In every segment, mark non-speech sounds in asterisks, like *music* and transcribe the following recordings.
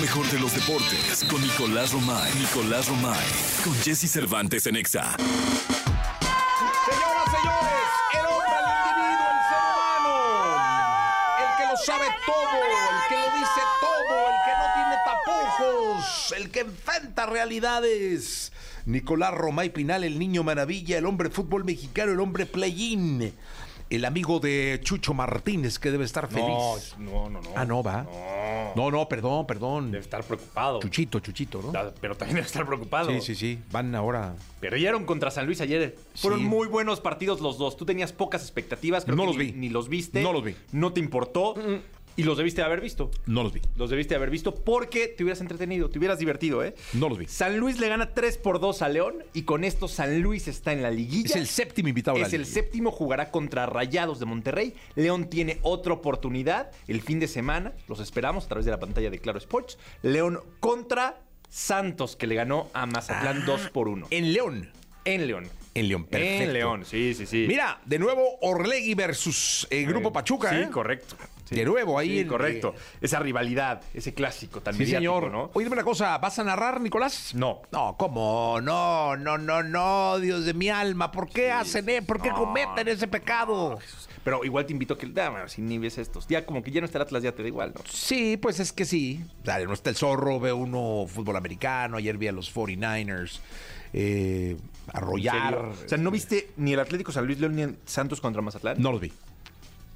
Mejor de los deportes con Nicolás Romay. Nicolás Romay. Con Jesse Cervantes en Exa. Señoras, señores, el hombre, el individuo, el ser humano, el que lo sabe todo, el que lo dice todo, el que no tiene tapujos, el que enfrenta realidades. Nicolás Romay Pinal, el niño maravilla, el hombre fútbol mexicano, el hombre play-in, el amigo de Chucho Martínez que debe estar feliz. No, no, no. Ah, no, va. No. No, no, perdón, perdón. Debe estar preocupado. Chuchito, Chuchito, ¿no? Pero también debe estar preocupado. Sí, sí, sí. Van ahora. Perdieron contra San Luis ayer. Fueron Sí. muy buenos partidos los dos. Tú tenías pocas expectativas. creo No que los ni- vi. Ni los viste. No los vi. No te importó. Y los debiste haber visto. No los vi. Los debiste haber visto porque te hubieras entretenido, te hubieras divertido, ¿eh? No los vi. San Luis le gana 3 por 2 a León y con esto San Luis está en la liguilla. Es el séptimo invitado a la Es el séptimo, jugará contra Rayados de Monterrey. León tiene otra oportunidad el fin de semana. Los esperamos a través de la pantalla de Claro Sports. León contra Santos, que le ganó a Mazatlán 2 por 1. Ah, En León. En León. En León, perfecto. En León, sí, sí, sí. Mira, de nuevo Orlegui versus eh, Grupo Pachuca, Sí, ¿eh? correcto. Sí. De nuevo ahí Sí, correcto. eh, Esa rivalidad, ese clásico tan Sí, mediático, señor. ¿no? Oye, dime una cosa, ¿vas a narrar, Nicolás? No. No, ¿cómo? No, no, no, no, Dios de mi alma. ¿Por qué hacen, eh? ¿Por qué No. cometen ese pecado? Pero igual te invito a que, dame, si ni ves estos. Ya como que ya no está el Atlas, ya te da igual, ¿no? Sí, pues es que sí. Dale, no está el zorro, ve uno fútbol americano. Ayer vi a los 49ers eh, arrollar. O sea, ¿no viste ni el Atlético San Luis León ni el Santos contra Mazatlán? No los vi.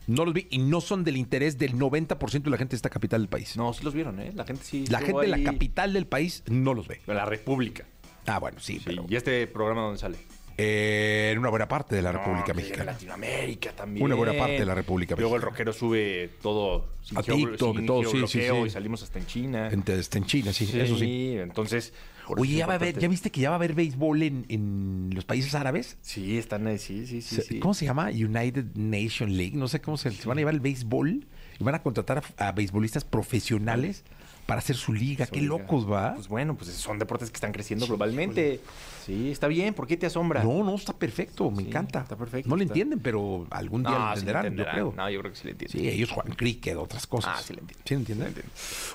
No los vi y no son del interés del 90% de la gente de esta capital del país. No, sí los vieron, ¿eh? La gente sí. la gente de ahí. la capital del país no los ve. La República. Ah, bueno, sí, Sí. pero ¿Y este programa dónde sale? eh, en una buena parte de la República No, que Mexicana. En Latinoamérica también. Una buena parte de la República Luego el Mexicana. rockero sube todo. sin A TikTok, todo, sí, sí, sí. Y salimos hasta en China. En, está en China, sí, eso sí. entonces. Oye, ya, va a haber. ¿ya viste que ya va a haber béisbol en, en los países árabes? Sí, están ahí, sí, sí, sí. ¿Cómo se llama? United Nation League. No sé cómo se, se van a llevar el béisbol y van a contratar a, a beisbolistas profesionales para hacer su liga. Su Qué liga. locos, ¿va? Pues bueno, pues son deportes que están creciendo globalmente. Sí, está bien. ¿Por qué te asombra? no, no, está perfecto, me Sí, encanta. está perfecto, No lo está- entienden, pero algún día No, lo sí le entenderán, yo entenderán. creo. No, yo creo que sí le entienden. Sí, ellos juegan cricket, otras cosas. Ah, sí le entienden. ¿Sí lo entienden?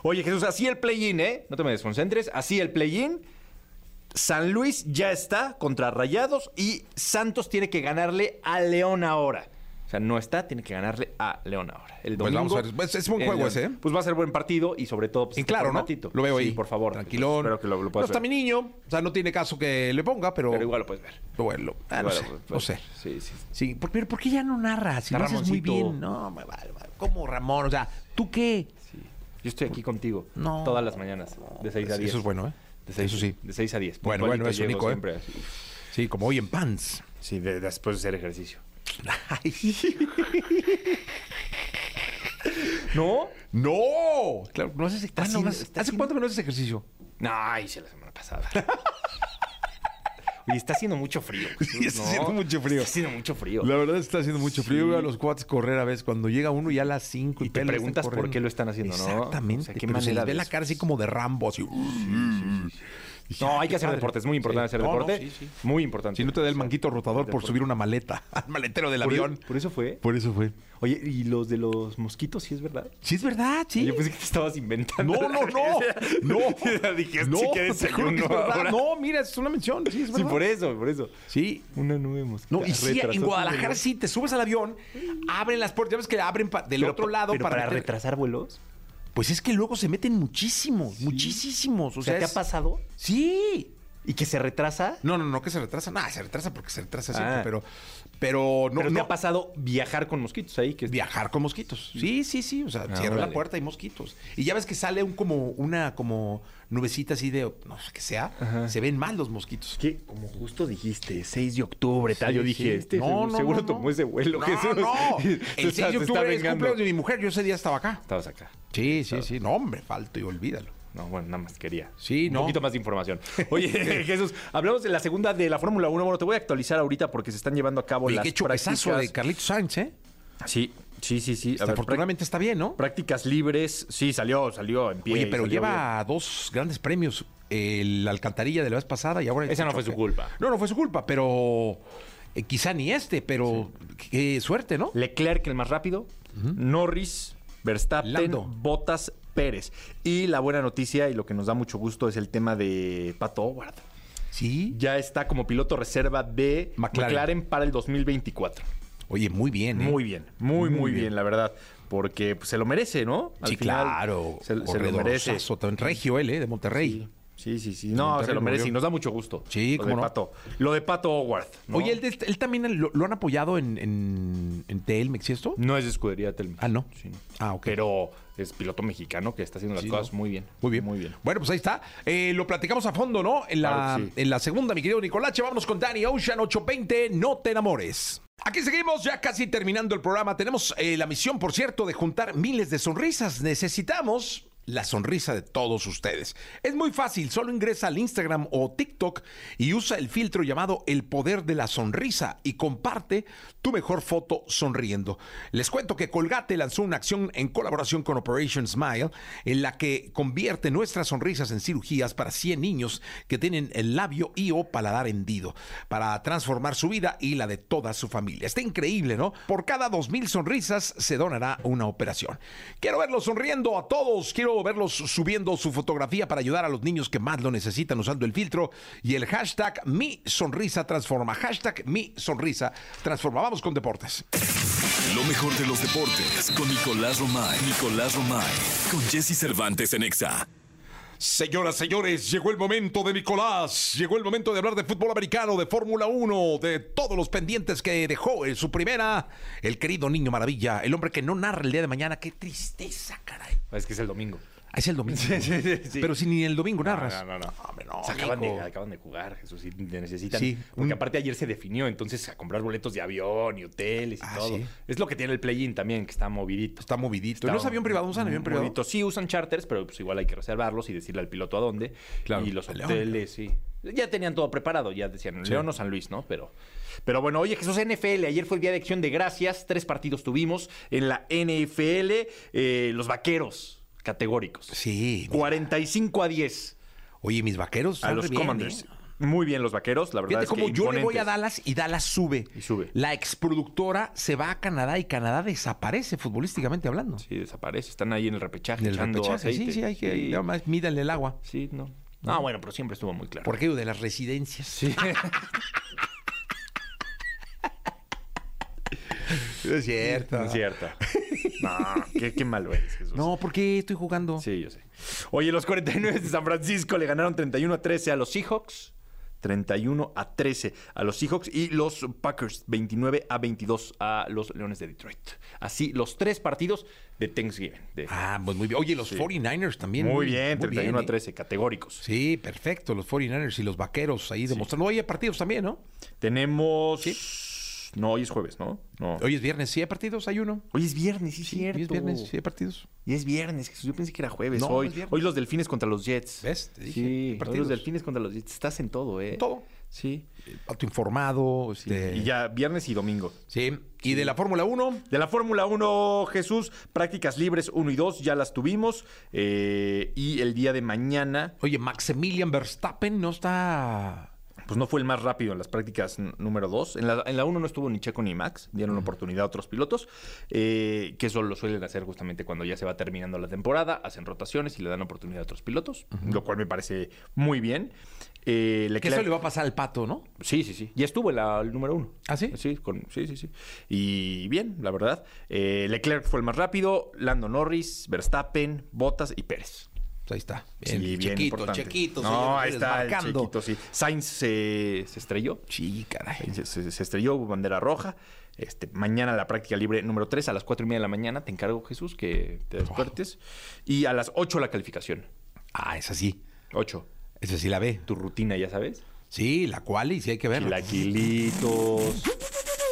Oye, Jesús, así el play-in, ¿eh? No te me desconcentres. Así el play-in. San Luis ya está contra Rayados y Santos tiene que ganarle a León ahora. O sea, no está, tiene que ganarle a León ahora. El Pues domingo. vamos a ver, pues es buen en juego León. ese, ¿eh? Pues va a ser buen partido y sobre todo. Pues, Y claro, ¿no? formatito. Lo veo ahí. Sí, por favor. Tranquilón. Espero que lo, lo no puedas está ver. mi niño, o sea, no tiene caso que le ponga, pero. Pero igual lo puedes ver. Bueno, ah, no Igual sé, no sé. Sí, sí. Sí, por- pero ¿por qué ya no narras? Si Está lo haces muy bien. No, me vale, vale. ¿Cómo Ramón? O sea, ¿tú qué? sí. Yo estoy aquí contigo. No. Todas las mañanas. De 6 a 10. Eso es bueno, ¿eh? De seis- Eso sí. De 6 a 10. Bueno, bueno, eso, llego Nico, ¿eh? Sí, como hoy en Pants. Sí, de- después de hacer ejercicio. *laughs* ¿No? ¡No! Claro, no haces Está ¿cuándo haciendo- has- está ¿Hace haciendo- cuánto que no haces ejercicio? No, hice la semana pasada. *laughs* Oye, está haciendo mucho frío. *laughs* Sí, está ¿no? haciendo mucho frío. Está haciendo mucho frío. La verdad está haciendo mucho frío. Sí. Yo veo a los cuates correr a veces cuando llega uno ya a las 5 y, Y te preguntas por qué lo están haciendo, ¿no? Exactamente. O sea, ¿qué pero se les ve la cara así como de Rambo, así. No, "Ay, hay que hacer padre". deporte. Es muy importante Sí. hacer No, no, deporte. sí, sí. Muy importante. Si no te da el manguito rotador por subir una maleta *laughs* al maletero del Por- avión. Por eso fue. Por eso fue. Oye, ¿y los de los mosquitos sí es verdad? Sí, es verdad, sí. Yo pensé que te estabas inventando. No, no, no. *laughs* No. *laughs* Dije, no, sí que desayuno ahora. No, mira, es una mención. Sí, es Sí, verdad. por eso, por eso. Sí. Una nube mosquita. No, y sí, en Guadalajara sí, te subes al avión, abren las puertas, ya ves que abren del Pero otro lado pero para, retrasar vuelos. Pues es que luego se meten muchísimos, muchísimos. O, sea, ¿te ha pasado? Sí. ¿Y que se retrasa? No, no, no, que se retrasa. Nada, se retrasa porque se retrasa siempre, Ah. pero, pero no, pero te no. ha pasado viajar con mosquitos ahí. Que Viajar con mosquitos. Sí, sí, sí. O sea, Ah, cierra la puerta y mosquitos. Y ya ves que sale un como una como nubecita así de no sé qué sea. Ajá. Se ven mal los mosquitos. que como justo dijiste, 6 de octubre, tal. Sí, yo dije, sí. este No, seguro, no, seguro no, tomó ese vuelo. No, Jesús. no. *laughs* Se El 6 está- de octubre es vengando. cumpleaños de mi mujer. Yo ese día estaba acá. Estabas acá. Sí, sí, sí. No, hombre, falto y olvídalo. No, bueno, nada más quería. Sí, Un no. poquito más de información. *laughs* Oye, Jesús, hablamos de la segunda de la Fórmula 1. Bueno, te voy a actualizar ahorita porque se están llevando a cabo Oye, las qué prácticas. de Carlitos Sainz, ¿eh? Sí, sí, sí, sí. A ver, Afortunadamente está bien, ¿no? práct- prácticas libres. Sí, salió, salió en pie. Oye, pero lleva dos grandes premios. El Alcantarilla de la vez pasada y ahora... Esa no fue su culpa. No, no fue su culpa, pero... eh, quizá ni este, pero qué suerte, ¿no? Leclerc, el más rápido. Norris, Verstappen, Lando. Bottas Pérez. Y la buena noticia y lo que nos da mucho gusto es el tema de Pato Howard. Sí. Ya está como piloto reserva de McLaren. McLaren, para el 2024. Oye, muy bien, ¿eh? Muy bien, muy, muy, Muy bien. bien. la verdad. Porque pues, se lo merece, ¿no? Al Sí, final, claro. Se, se lo merece. También Regio él, ¿eh? De Monterrey. Sí, sí, sí. No, Monterrey se lo merece murió. y nos da mucho gusto. Sí, de no. Pato. Lo de Pato Howard. ¿no? Oye, él, él también lo, lo han apoyado en, en, en Telmex y esto. No es de escudería Telmex. Ah, ¿no? Sí, no. Ah, ok. Pero es piloto mexicano que está haciendo las Sí, cosas ¿no? muy bien. Muy bien. Muy bien. Bueno, pues ahí está. Eh, lo platicamos a fondo, ¿no? En la, Claro que sí. en la segunda, mi querido Nicolache. Vámonos con Danny Ocean 820. No te enamores. Aquí seguimos, ya casi terminando el programa. Tenemos eh, la misión, por cierto, de juntar miles de sonrisas. Necesitamos la sonrisa de todos ustedes. Es muy fácil, solo ingresa al Instagram o TikTok y usa el filtro llamado El Poder de la Sonrisa y comparte tu mejor foto sonriendo. Les cuento que Colgate lanzó una acción en colaboración con Operation Smile en la que convierte nuestras sonrisas en cirugías para 100 niños que tienen el labio y o paladar hendido para transformar su vida y la de toda su familia. Está increíble, ¿no? Por cada 2.000 sonrisas se donará una operación. Quiero verlos sonriendo a todos, quiero verlos subiendo su fotografía para ayudar a los niños que más lo necesitan usando el filtro y el hashtag Mi Sonrisa Transforma. Hashtag Mi Sonrisa Transforma. Vamos con deportes. Lo mejor de los deportes con Nicolás Romay. Nicolás Romay. Con Jesse Cervantes en Exa. Señoras, señores, llegó el momento de Nicolás, llegó el momento de hablar de fútbol americano, de Fórmula 1, de todos los pendientes que dejó en su primera el querido niño maravilla, el hombre que no narra el día de mañana. Qué tristeza, caray. Es que es el domingo. Ah, Es el domingo. sí, sí. Pero si ni el domingo narras. No, no, no. Hombre, no, Se acaban, de, acaban de jugar, Jesús, y te necesitan. Sí. Porque aparte ayer se definió, entonces a comprar boletos de avión y hoteles y Ah, todo. sí. Es lo que tiene el play-in también, que está movidito. Está movidito. Está ¿No es avión privado? ¿Usan avión privado? movidito. Sí, usan charters, pero pues igual hay que reservarlos y decirle al piloto a dónde. Claro. Y los León. hoteles, sí. Ya tenían todo preparado, ya decían León o San Luis, ¿no? Pero, pero bueno, oye, Jesús, NFL, ayer fue el día de acción de gracias, tres partidos tuvimos en la NFL, eh, los vaqueros categóricos. Sí. 45 a 10 Oye, mis vaqueros a los bien, Commanders. ¿eh? Muy bien los vaqueros, la verdad Fíjate es como que yo le voy a. Dallas y Dallas sube. Y sube. La exproductora se va a Canadá y Canadá desaparece futbolísticamente hablando. Sí, desaparece, están ahí en el repechaje En el echando repechaje, sí, aceite. sí, hay que Sí. nada más mídanle el agua. Sí, no. Ah, bueno, pero siempre estuvo muy claro. ¿Por qué? De las residencias. Sí. *laughs* *laughs* es cierto. Es cierto. No, qué, qué malo eres, Jesús. No, ¿por qué estoy jugando? Sí, yo sé. Oye, los 49 de San Francisco le ganaron 31 a 13 a los Seahawks. 31 a 13 a los Seahawks y los Packers 29 a 22 a los Leones de Detroit. Así los tres partidos de Thanksgiving. de- Ah, pues muy bien. Oye, los 49ers también. muy bien, muy 31 bien, a 13, categóricos. Sí, perfecto. Los 49ers y los vaqueros ahí demostrando. Oye, partidos también, ¿no? Tenemos... No, hoy es jueves, ¿no? No. Hoy es viernes. ¿Sí hay partidos? ¿Hay uno? Hoy es viernes, sí, es Sí, cierto. hoy es viernes. ¿Sí hay partidos? Y es viernes, Jesús. Yo pensé que era jueves. No, hoy, los delfines contra los Jets. ¿Ves? Te dije, Sí, hoy partidos. los delfines contra los Jets. Estás en todo, ¿eh? En todo. Sí. Pato informado. Este... Y ya viernes y domingo. Sí. ¿Y de la Fórmula 1? De la Fórmula 1, Jesús, prácticas libres 1 y 2 ya las tuvimos. eh, y el día de mañana, Oye, Maximilian Verstappen no está... pues no fue el más rápido en las prácticas número 2. En la, en la 1 no estuvo ni Checo ni Max, dieron oportunidad a otros pilotos, eh, que eso lo suelen hacer justamente cuando ya se va terminando la temporada, hacen rotaciones y le dan oportunidad a otros pilotos, lo cual me parece muy bien. Eh, Que Leclerc- eso le va a pasar al Pato, ¿no? Sí, sí, sí. Ya estuvo en la, el número uno. ¿Ah, sí? Sí, con, sí, sí, sí. Y bien, la verdad. Eh, Leclerc fue el más rápido, Lando Norris, Verstappen, Bottas y Pérez. Pues ahí está. Sí, bien chequito, importante. chequito. No, ahí está el chequito, sí. Sainz se, se estrelló. Sí, caray. Se, se- se estrelló, bandera roja. Este, mañana la práctica libre número 3 a las 4 y media de la mañana. Te encargo, Jesús, que te despiertes. Y a las 8 la calificación. Ah, esa sí. 8. Esa sí la ve. Tu rutina, ya sabes. Sí, la quali, sí hay que verla.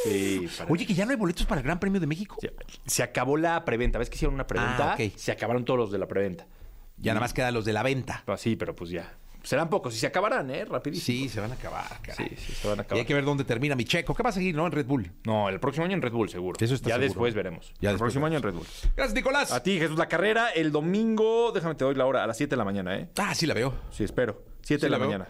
Sí, para- Oye, que ya no hay boletos para el Gran Premio de México. Se, se acabó la preventa. ¿Ves que hicieron una preventa? Ah. Se acabaron todos los de la preventa. Ya nada más quedan los de la venta. Ah, sí, pero pues ya. Serán pocos y se acabarán, ¿eh? Rapidísimo. Sí, se van a acabar, caray. Sí, sí, se van a Y acabar. hay que ver dónde termina mi checo. ¿Qué va a seguir, no? En Red Bull. No, el próximo año en Red Bull, seguro. Eso está ya seguro. después veremos. Ya el después próximo año en Red Bull. Gracias, Nicolás. A ti, Jesús, la carrera el domingo, déjame te doy la hora, a las 7 de la mañana, ¿eh? Ah, sí la veo. Sí, espero. 7 Sí, de la, mañana.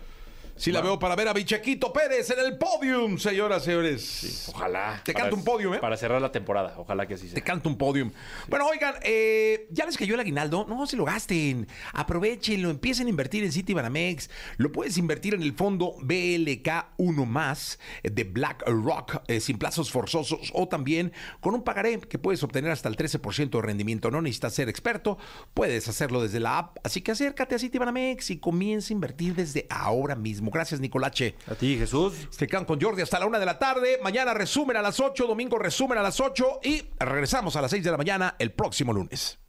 Sí la veo para ver a Bichequito Pérez en el podium, señoras y señores. Ojalá. Te Para- canto un podium, ¿eh? Para cerrar la temporada. Ojalá que así sea. Te canto un podium. Bueno, oigan, eh, ¿ya les cayó el aguinaldo? No se lo gasten. Aprovechenlo, empiecen a invertir en City Banamex. Lo puedes invertir en el fondo BLK1 más de BlackRock eh, sin plazos forzosos o también con un pagaré que puedes obtener hasta el 13% de rendimiento. No necesitas ser experto, puedes hacerlo desde la app. Así que acércate a City Banamex y comienza a invertir desde ahora mismo. Gracias, Nicolache. A ti, Jesús. Se quedan con Jordi hasta la una de la tarde. Mañana resumen a las 8, domingo resumen a las 8 y regresamos a las 6 de la mañana el próximo lunes.